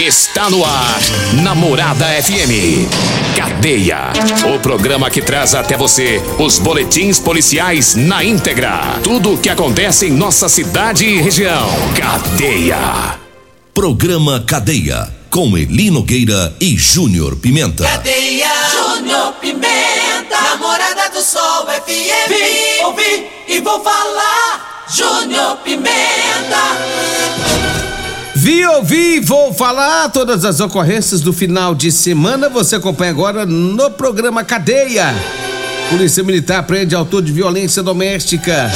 Está no ar, Namorada FM. Cadeia. O programa que traz até você os boletins policiais na íntegra. Tudo o que acontece em nossa cidade e região. Cadeia. Programa Cadeia. Com Eli Nogueira e Júnior Pimenta. Cadeia. Júnior Pimenta. Namorada do Sol FM. Vim, ouvi e vou falar. Júnior Pimenta. Vi, ouvi, vou falar todas as ocorrências do final de semana. Você acompanha agora no programa Cadeia. Polícia Militar prende autor de violência doméstica.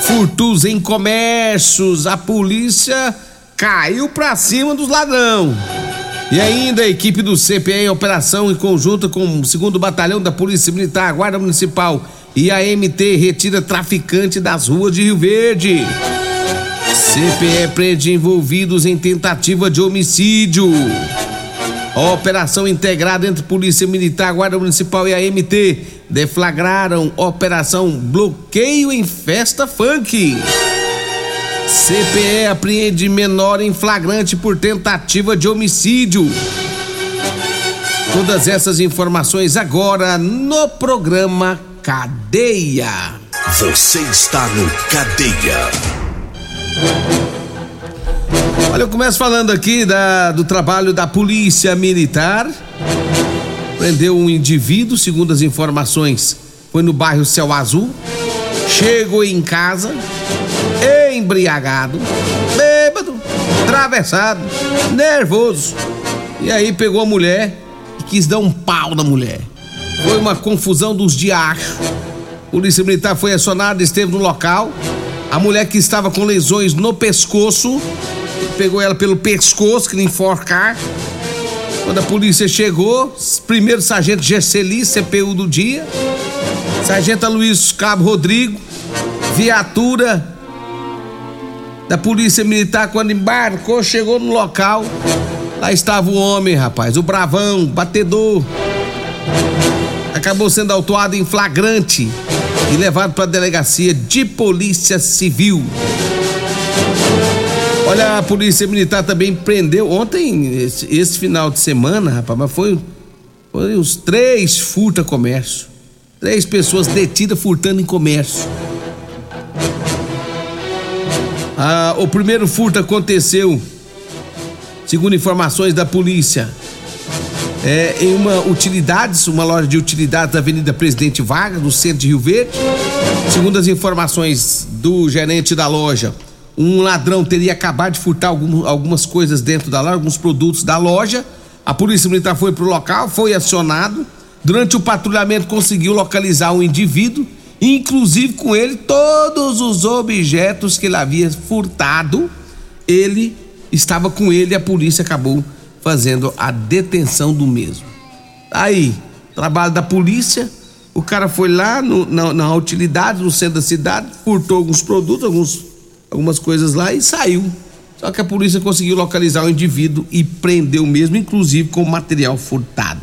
Furtos em comércios. A polícia caiu pra cima dos ladrão. E ainda a equipe do CPE em operação em conjunto com o segundo batalhão da Polícia Militar, Guarda Municipal e a MT retira traficante das ruas de Rio Verde. CPE prende envolvidos em tentativa de homicídio. A operação integrada entre Polícia Militar, Guarda Municipal e a MT deflagraram operação Bloqueio em Festa Funk. CPE apreende menor em flagrante por tentativa de homicídio. Todas essas informações agora no programa Cadeia. Você está no Cadeia. Olha, eu começo falando aqui da, do trabalho da Polícia Militar. Prendeu um indivíduo, segundo as informações, foi no bairro Céu Azul. Chegou em casa, embriagado, bêbado, atravessado, nervoso. E aí pegou a mulher e quis dar um pau na mulher. Foi uma confusão dos diachos. Polícia Militar foi acionada, esteve no local. A mulher que estava com lesões no pescoço, pegou ela pelo pescoço, que nem enforcar. Quando a polícia chegou, primeiro sargento Gesseli, CPU do dia, sargento Luiz Cabo Rodrigo, viatura da Polícia Militar, quando embarcou, chegou no local, lá estava o homem, rapaz, o bravão, batedor. Acabou sendo autuado em flagrante e levado para a delegacia de polícia civil. Olha, a polícia militar também prendeu ontem, esse, esse final de semana, rapaz, mas foi, foi uns três furta comércio. Três pessoas detidas furtando em comércio. Ah, o primeiro furto aconteceu, segundo informações da polícia, é, em uma utilidades, uma loja de utilidades da Avenida Presidente Vargas, no centro de Rio Verde. Segundo as informações do gerente da loja, um ladrão teria acabado de furtar algum, algumas coisas dentro da loja, alguns produtos da loja. A polícia militar foi para o local, foi acionado. Durante o patrulhamento conseguiu localizar um indivíduo, inclusive com ele todos os objetos que ele havia furtado. Ele estava com ele e a polícia acabou fazendo a detenção do mesmo. Aí, trabalho da polícia, o cara foi lá no, na, na, utilidade, no centro da cidade, furtou alguns produtos, alguns, algumas coisas lá e saiu. Só que a polícia conseguiu localizar o indivíduo e prendeu mesmo, inclusive com material furtado.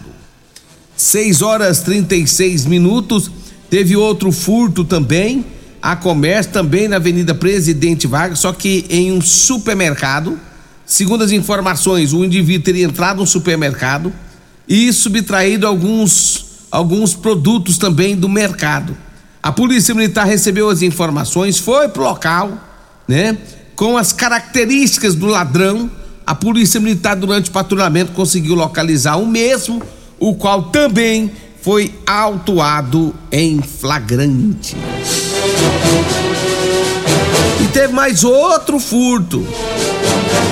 6 horas 36 minutos. Teve outro furto também, a comércio também na Avenida Presidente Vargas, só que em um supermercado. Segundo as informações, o indivíduo teria entrado no supermercado e subtraído alguns, alguns produtos também do mercado. A polícia militar recebeu as informações, foi pro local, né? Com as características do ladrão, a polícia militar durante o patrulhamento conseguiu localizar o mesmo, o qual também foi autuado em flagrante. E teve mais outro furto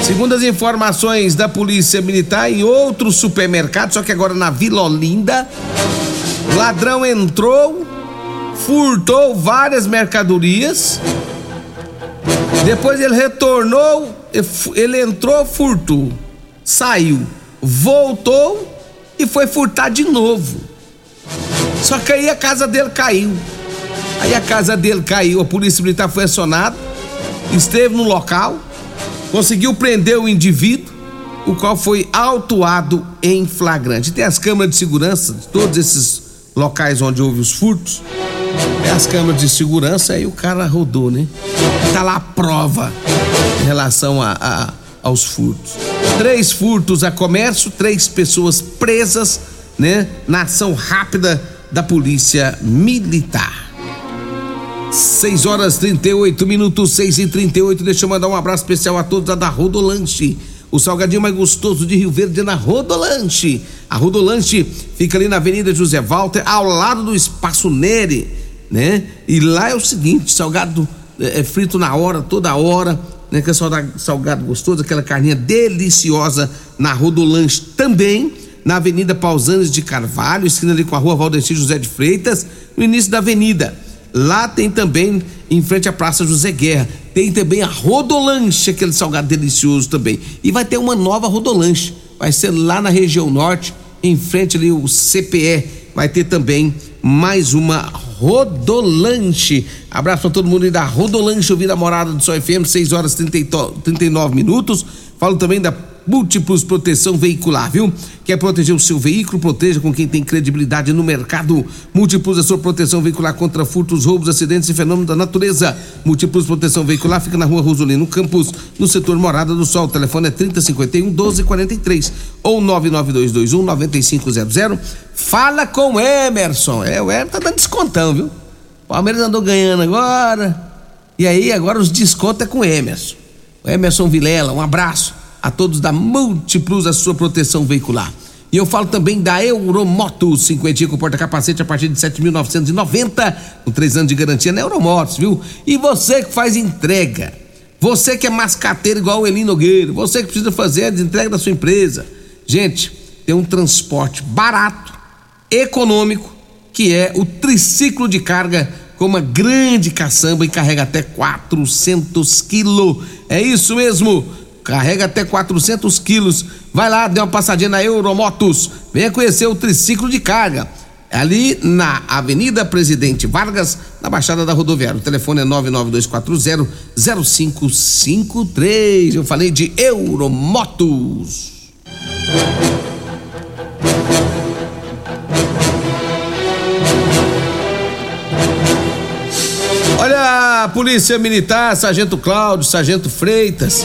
Segundo as informações da Polícia Militar, em outro supermercado, só que agora na Vila Olinda, ladrão entrou, furtou várias mercadorias. Depois ele retornou, ele entrou, furtou, saiu, voltou e foi furtar de novo. Só que aí a casa dele caiu. Aí a casa dele caiu, a polícia militar foi acionada, esteve no local, conseguiu prender o indivíduo, o qual foi autuado em flagrante. Tem as câmeras de segurança de todos esses locais onde houve os furtos. É as câmeras de segurança, aí o cara rodou, né? Tá lá a prova em relação a, a aos furtos. Três furtos a comércio, três pessoas presas, né? Na ação rápida da polícia militar. 6 horas 38 minutos, 6 e 38 Deixa eu mandar um abraço especial a todos da Rodolanche. O salgadinho mais gostoso de Rio Verde é na Rodolanche. A Rodolanche fica ali na Avenida José Walter, ao lado do Espaço Nere, né? E lá é o seguinte: salgado é, é frito na hora, toda hora, né? Que é salgado gostoso, aquela carninha deliciosa na Rodolanche também na Avenida Pausanes de Carvalho, esquina ali com a rua Valdeci José de Freitas, no início da avenida. Lá tem também, em frente à Praça José Guerra, tem também a Rodolanche, aquele salgado delicioso também. E vai ter uma nova Rodolanche, vai ser lá na região norte, em frente ali o CPE, vai ter também mais uma Rodolanche. Abraço para todo mundo aí da Rodolanche, ouvir a morada do Sol FM, 6 horas e 39 minutos. Falo também da Múltiplos Proteção Veicular, viu? Quer proteger o seu veículo? Proteja com quem tem credibilidade no mercado. Múltiplos é sua proteção veicular contra furtos, roubos, acidentes e fenômenos da natureza. Múltiplos Proteção Veicular fica na rua Rosolino Campos, no setor Morada do Sol. O telefone é 3051 1243 ou 99221 9500. Fala com Emerson. É, o Emerson tá dando descontão, viu? O Palmeiras andou ganhando agora. E aí, agora os descontos é com o Emerson. O Emerson Vilela, um abraço a todos da Múltiplos, a sua proteção veicular. E eu falo também da Euromoto, 50 com porta-capacete a partir de 7.990, com três anos de garantia na Euromotos, viu? E você que faz entrega, você que é mascateiro igual o Eli Nogueira, você que precisa fazer a entrega da sua empresa. Gente, tem um transporte barato, econômico, que é o triciclo de carga com uma grande caçamba e carrega até 400 quilos. É isso mesmo carrega até 400 quilos. Vai lá, dê uma passadinha na Euromotos, venha conhecer o triciclo de carga. É ali na Avenida Presidente Vargas, na Baixada da Rodoviária. O telefone é 992400553. Eu falei de Euromotos. Olha a Polícia Militar, Sargento Cláudio, Sargento Freitas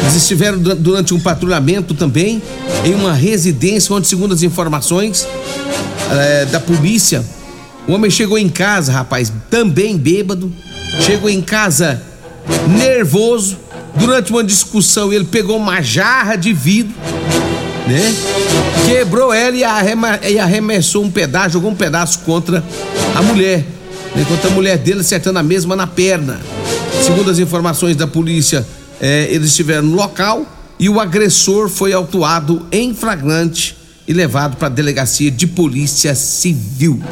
eles estiveram durante um patrulhamento também em uma residência onde, segundo as informações é, da polícia, o homem chegou em casa, rapaz, também bêbado, chegou em casa nervoso. Durante uma discussão, ele pegou uma jarra de vidro, né? Quebrou ela e arremessou um pedaço, jogou um pedaço contra a mulher, né? contra a mulher dele, acertando a mesma na perna. Segundo as informações da polícia, é, eles estiveram no local e o agressor foi autuado em flagrante e levado para a delegacia de polícia civil.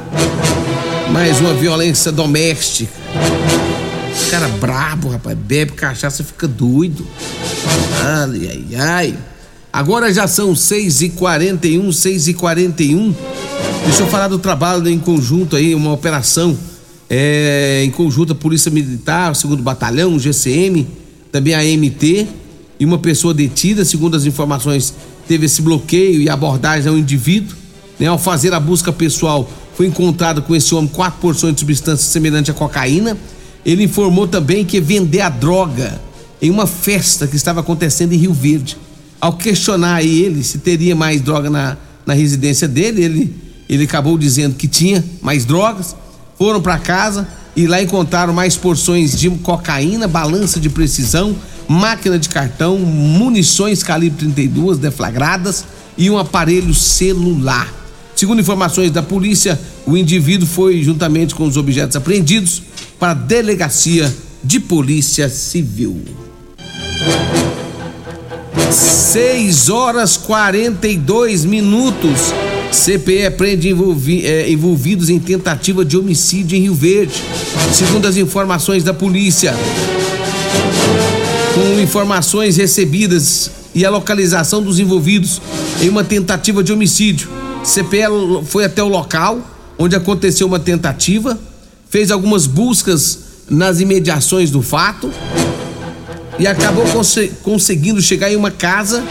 Mais uma violência doméstica. Cara brabo, rapaz, bebe cachaça, fica doido. Ai, ai, ai. Agora já são 6 e 41 6 e 41 Deixa eu falar do trabalho em conjunto aí, uma operação é, em conjunto a Polícia Militar, segundo Batalhão, GCM, também a MT e uma pessoa detida, segundo as informações, teve esse bloqueio e abordagem ao indivíduo. Né? Ao fazer a busca pessoal, foi encontrado com esse homem quatro porções de substância semelhante à cocaína. Ele informou também que vender a droga em uma festa que estava acontecendo em Rio Verde. Ao questionar ele se teria mais droga na, na residência dele, ele, ele acabou dizendo que tinha mais drogas. Foram para casa, e lá encontraram mais porções de cocaína, balança de precisão, máquina de cartão, munições calibre 32 deflagradas e um aparelho celular. Segundo informações da polícia, o indivíduo foi, juntamente com os objetos apreendidos, para a delegacia de polícia civil. 6 horas 42 minutos. CPE prende envolvi, é, envolvidos em tentativa de homicídio em Rio Verde. Segundo as informações da polícia, com informações recebidas e a localização dos envolvidos em uma tentativa de homicídio, CPE foi até o local onde aconteceu uma tentativa, fez algumas buscas nas imediações do fato e acabou cons conseguindo chegar em uma casa.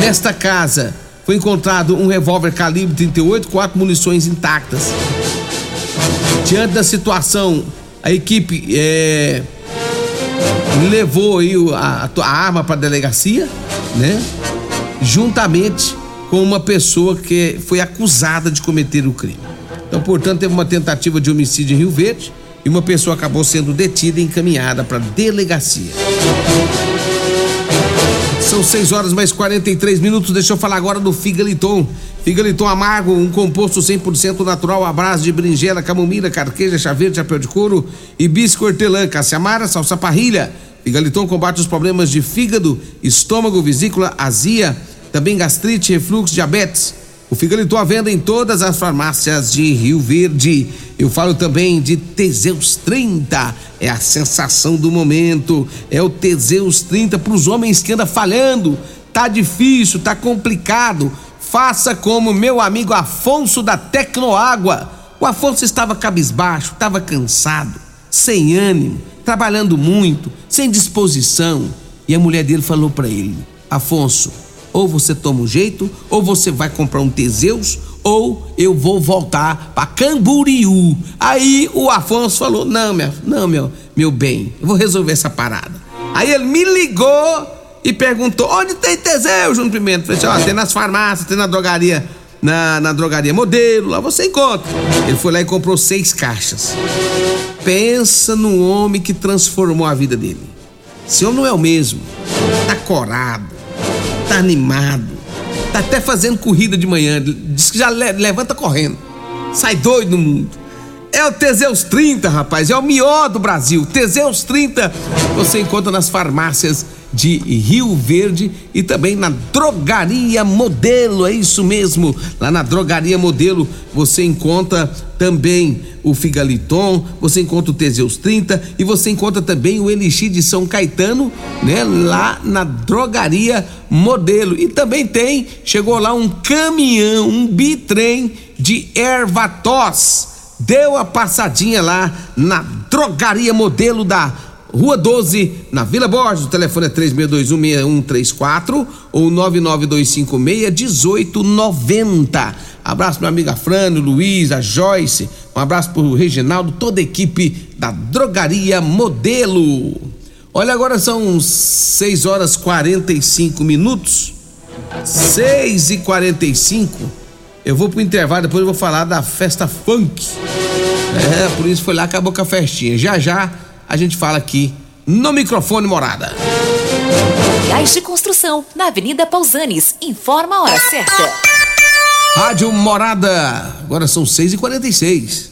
Nesta casa foi encontrado um revólver calibre 38, quatro munições intactas. Diante da situação, a equipe é, levou aí a, a arma para a delegacia, né? Juntamente com uma pessoa que foi acusada de cometer o crime. Então, portanto, teve uma tentativa de homicídio em Rio Verde e uma pessoa acabou sendo detida e encaminhada para a delegacia. São 6 horas mais 43 minutos. Deixa eu falar agora do Figaliton. Figaliton amargo, um composto 100% natural, abraço de berinjela, camomila, carqueja, chá verde, chapéu de couro, hibisco, hortelã, caça-amara, salsa parrilha. Figaliton combate os problemas de fígado, estômago, vesícula, azia, também gastrite, refluxo, diabetes. O Figaliton à venda em todas as farmácias de Rio Verde. Eu falo também de Teseus 30, é a sensação do momento. É o Teseus 30 para os homens que anda falhando. Tá difícil, tá complicado. Faça como meu amigo Afonso da Tecnoágua. O Afonso estava cabisbaixo, estava cansado, sem ânimo, trabalhando muito, sem disposição. E a mulher dele falou para ele: Afonso, ou você toma um jeito, ou você vai comprar um Teseus, ou eu vou voltar para Camboriú. Aí o Afonso falou: Não, meu, não, meu, meu bem, eu vou resolver essa parada. Aí ele me ligou e perguntou: Onde tem Teseus, Júnior Pimenta? Falei Ó, tem nas farmácias, tem na drogaria, na, na drogaria modelo, lá você encontra. Ele foi lá e comprou seis caixas. Pensa no homem que transformou a vida dele. Esse homem não é o mesmo. Tá corado, tá animado, tá até fazendo corrida de manhã. Diz que já le levanta correndo. Sai doido no mundo. É o Teseus 30, rapaz, é o melhor do Brasil. Teseus 30 você encontra nas farmácias de Rio Verde e também na Drogaria Modelo, é isso mesmo. Lá na Drogaria Modelo você encontra também o Figaliton, você encontra o Teseus 30 e você encontra também o Elixir de São Caetano, né, lá na Drogaria Modelo. E também tem, chegou lá um caminhão, um bitrem de erva tos. Deu a passadinha lá na Drogaria Modelo da Rua 12, na Vila Borges. O telefone é 36216134 ou 992561890. Abraço para minha amiga Frânio, Luiz, a Joyce. Um abraço pro Reginaldo, toda a equipe da Drogaria Modelo. Olha, agora são 6 horas 45 minutos. 6 e 45 Eu vou pro intervalo, depois eu vou falar da festa funk. É, por isso foi lá, acabou com a festinha. Já já a gente fala aqui no microfone morada. Gás de construção, na Avenida Pausanes. Informa a hora certa. Rádio Morada. Agora são 6h46.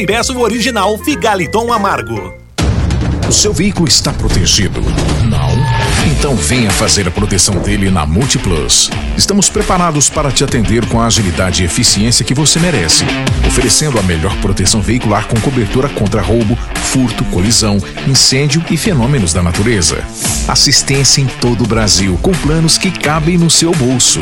e peça o original Figaliton Amargo. O seu veículo está protegido? Não? Então venha fazer a proteção dele na Multiplus. Estamos preparados para te atender com a agilidade e eficiência que você merece, oferecendo a melhor proteção veicular com cobertura contra roubo, furto, colisão, incêndio e fenômenos da natureza. Assistência em todo o Brasil, com planos que cabem no seu bolso.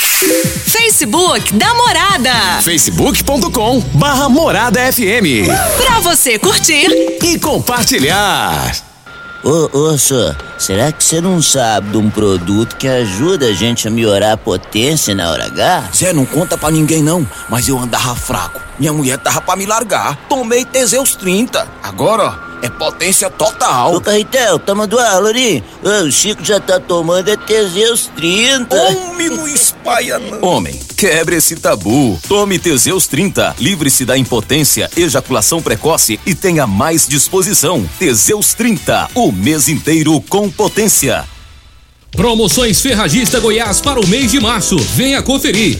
Facebook da Morada. facebook.com barra Morada FM. Pra você curtir e compartilhar. Ô, ô, será que você não sabe de um produto que ajuda a gente a melhorar a potência na hora H? Zé, não conta pra ninguém não, mas eu andava fraco. Minha mulher tava pra me largar. Tomei Teseus 30. Agora, ó, é potência total. Ô, Carretel, tá mandando ali? Ô, o Chico já tá tomando é Teseus 30. Homem, não espalha não. Homem, quebre esse tabu. Tome Teseus 30. Livre-se da impotência, ejaculação precoce e tenha mais disposição. Teseus 30. O mês inteiro com potência. Promoções Ferragista Goiás para o mês de março. Venha conferir.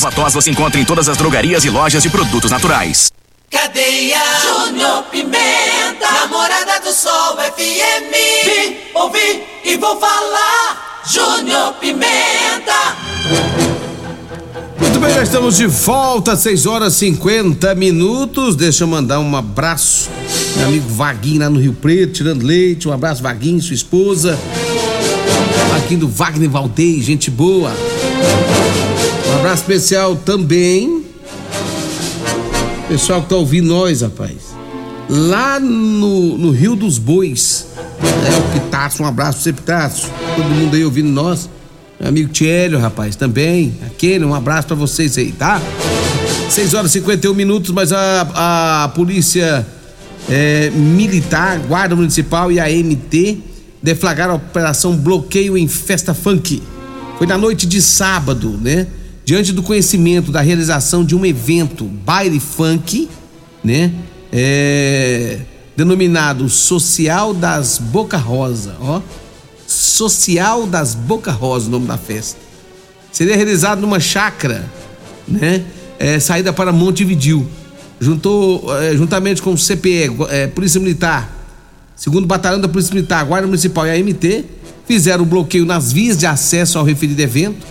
Erva tos você encontra em todas as drogarias e lojas de produtos naturais. Cadeia Júnior Pimenta, namorada do Sol FM. Vim, ouvi e vou falar. Júnior Pimenta. Muito bem, nós estamos de volta, 6 horas 50 minutos. Deixa eu mandar um abraço, meu amigo Vaguinho lá no Rio Preto, tirando leite. Um abraço, Vaguinho, sua esposa. Aqui do Wagner Valdez, gente boa. Abraço especial também. Pessoal que tá ouvindo nós, rapaz. Lá no, no Rio dos Bois. É o Pitaço, um abraço pra você, Pitaço. Todo mundo aí ouvindo nós. Meu amigo Tiélio, rapaz, também. Aquele, um abraço pra vocês aí, tá? 6 horas e 51 minutos, mas a, a polícia é, militar, guarda municipal e a MT deflagraram a operação bloqueio em festa funk. Foi na noite de sábado, né? Diante do conhecimento da realização de um evento baile funk, né? É, denominado Social das Boca Rosa, ó. Social das Boca Rosa, o nome da festa. Seria realizado numa chácara, né? É, saída para Montevidil. Juntou, é, juntamente com o CPE, é, Polícia Militar, segundo Batalhão da Polícia Militar, Guarda Municipal e a MT, fizeram o bloqueio nas vias de acesso ao referido evento,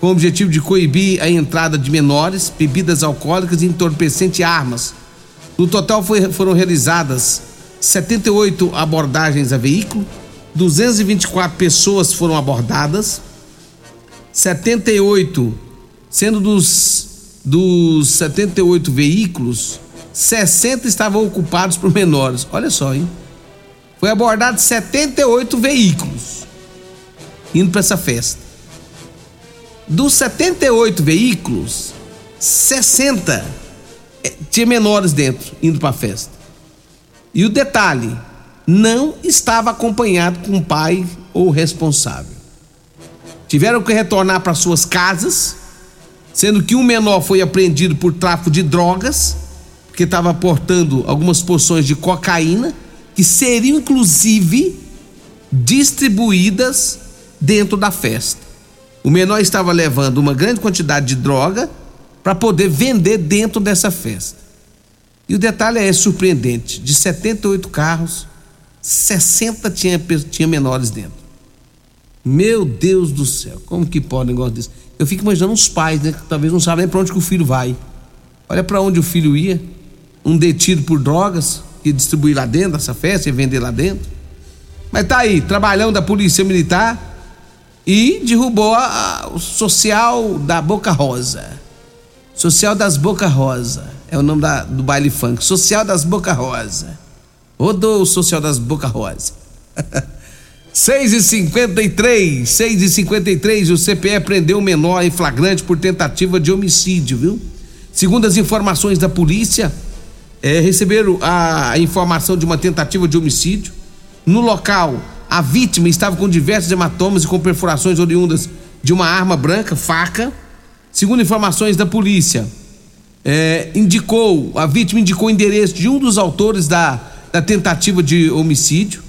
com o objetivo de coibir a entrada de menores, bebidas alcoólicas, entorpecentes e armas. No total foi, foram realizadas 78 abordagens a veículo, 224 pessoas foram abordadas, 78, sendo dos, dos 78 veículos, 60 estavam ocupados por menores. Olha só, hein? Foi abordado 78 veículos indo para essa festa. Dos 78 veículos, 60 eh, tinha menores dentro, indo para a festa. E o detalhe, não estava acompanhado com o pai ou responsável. Tiveram que retornar para suas casas, sendo que um menor foi apreendido por tráfico de drogas, porque estava portando algumas porções de cocaína, que seriam inclusive distribuídas dentro da festa. O menor estava levando uma grande quantidade de droga para poder vender dentro dessa festa. E o detalhe é surpreendente: de 78 carros, 60 tinha, tinha menores dentro. Meu Deus do céu, como que pode um negócio desse? Eu fico imaginando os pais, né? Que talvez não sabem nem para onde que o filho vai. Olha para onde o filho ia. Um detido por drogas, que distribuir lá dentro dessa festa e vender lá dentro. Mas tá aí, trabalhão da Polícia Militar e derrubou a, a, o social da Boca Rosa. Social das Boca Rosa. É o nome da, do baile funk. Social das Boca Rosa. Rodou o social das Boca Rosa. 6 e 53 6 e 53 o CPE prendeu um menor em flagrante por tentativa de homicídio, viu? Segundo as informações da polícia, é, receberam a informação de uma tentativa de homicídio. No local, a vítima estava com diversos hematomas e com perfurações oriundas de uma arma branca, faca. Segundo informações da polícia, é, indicou, a vítima indicou o endereço de um dos autores da, da tentativa de homicídio,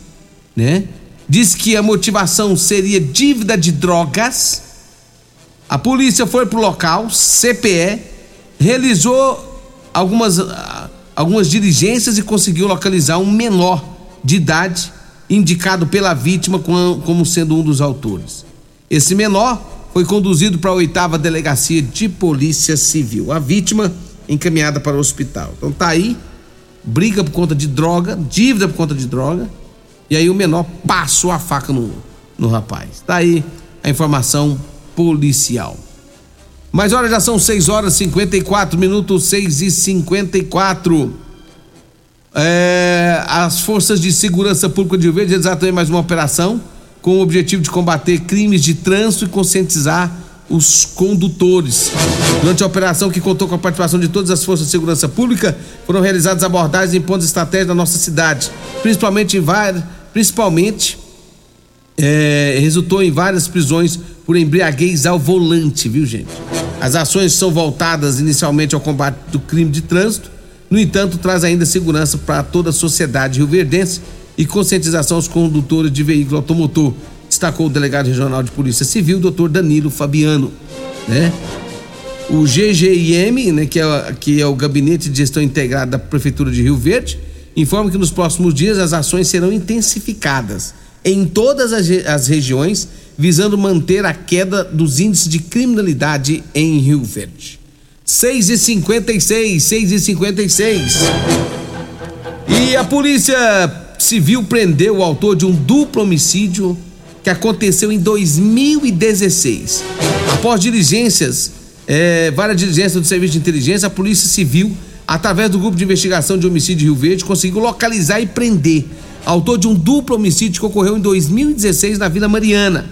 né? diz que a motivação seria dívida de drogas. A polícia foi para o local, CPE, realizou algumas, algumas diligências e conseguiu localizar um menor de idade indicado pela vítima como sendo um dos autores. Esse menor foi conduzido para a oitava delegacia de polícia civil. A vítima encaminhada para o hospital. Então tá aí, briga por conta de droga, dívida por conta de droga e aí o menor passou a faca no, no rapaz. Tá aí a informação policial. Mas olha, já são 6 horas e 54 minutos, 6 e 54. É, as forças de segurança pública de Rio realizaram mais uma operação com o objetivo de combater crimes de trânsito e conscientizar os condutores. Durante a operação, que contou com a participação de todas as forças de segurança pública, foram realizadas abordagens em pontos estratégicos da nossa cidade, principalmente em várias principalmente é, resultou em várias prisões por embriaguez ao volante, viu gente? As ações são voltadas inicialmente ao combate do crime de trânsito, no entanto, traz ainda segurança para toda a sociedade rioverdense e conscientização aos condutores de veículo automotor, destacou o delegado regional de Polícia Civil, doutor Danilo Fabiano, né? O GGIM, né, que é, que é o Gabinete de Gestão Integrada da Prefeitura de Rio Verde, informa que nos próximos dias as ações serão intensificadas em todas as, as regiões, visando manter a queda dos índices de criminalidade em Rio Verde. 6 e 56, 6 e 56. E a Polícia Civil prendeu o autor de um duplo homicídio que aconteceu em 2016. Após diligências, é, várias diligências do Serviço de Inteligência, a Polícia Civil através do grupo de investigação de homicídio de Rio Verde, conseguiu localizar e prender autor de um duplo homicídio que ocorreu em 2016 na Vila Mariana.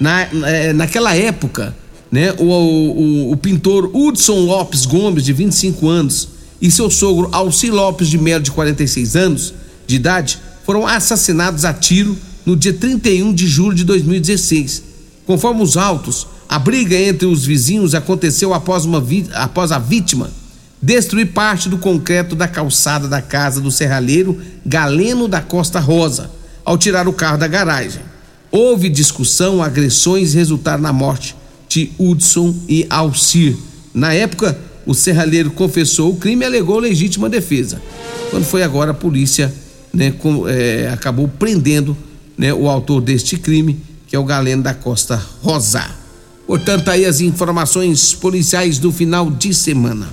Na, é, naquela época, né, o, o, o, pintor Hudson Lopes Gomes, de 25 anos, e seu sogro Alci Lopes de Melo, de 46 anos de idade, foram assassinados a tiro no dia 31 de julho de 2016. Conforme os autos, a briga entre os vizinhos aconteceu após, uma, após a vítima destruir parte do concreto da calçada da casa do serralheiro Galeno da Costa Rosa, ao tirar o carro da garagem. Houve discussão, agressões e resultaram na morte de Hudson e Alcir. Na época, o serralheiro confessou o crime e alegou legítima defesa. Quando foi agora, a polícia né, com, é, acabou prendendo né, o autor deste crime, que é o Galeno da Costa Rosa. Portanto, aí as informações policiais do final de semana.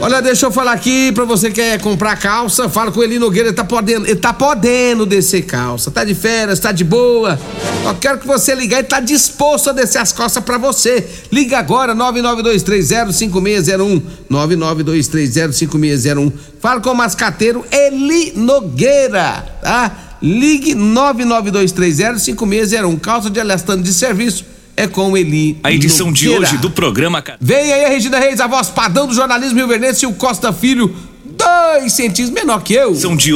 Olha, deixa eu falar aqui pra você que quer comprar calça, fala com ele Nogueira, ele tá podendo, ele tá podendo descer calça. Tá de férias, tá de boa. Eu quero que você ligar e tá disposto a descer as calças pra você. Liga agora, 992305601. 992305601. Fala com o mascateiro Eli Nogueira, tá? Ligue 992305601. Calça de elastano de serviço é com Eli. A edição de Nogueira. hoje do programa Vem aí a Regina Reis, a voz padrão do jornalismo rio e o Costa Filho, dois centímetros menor que eu. São de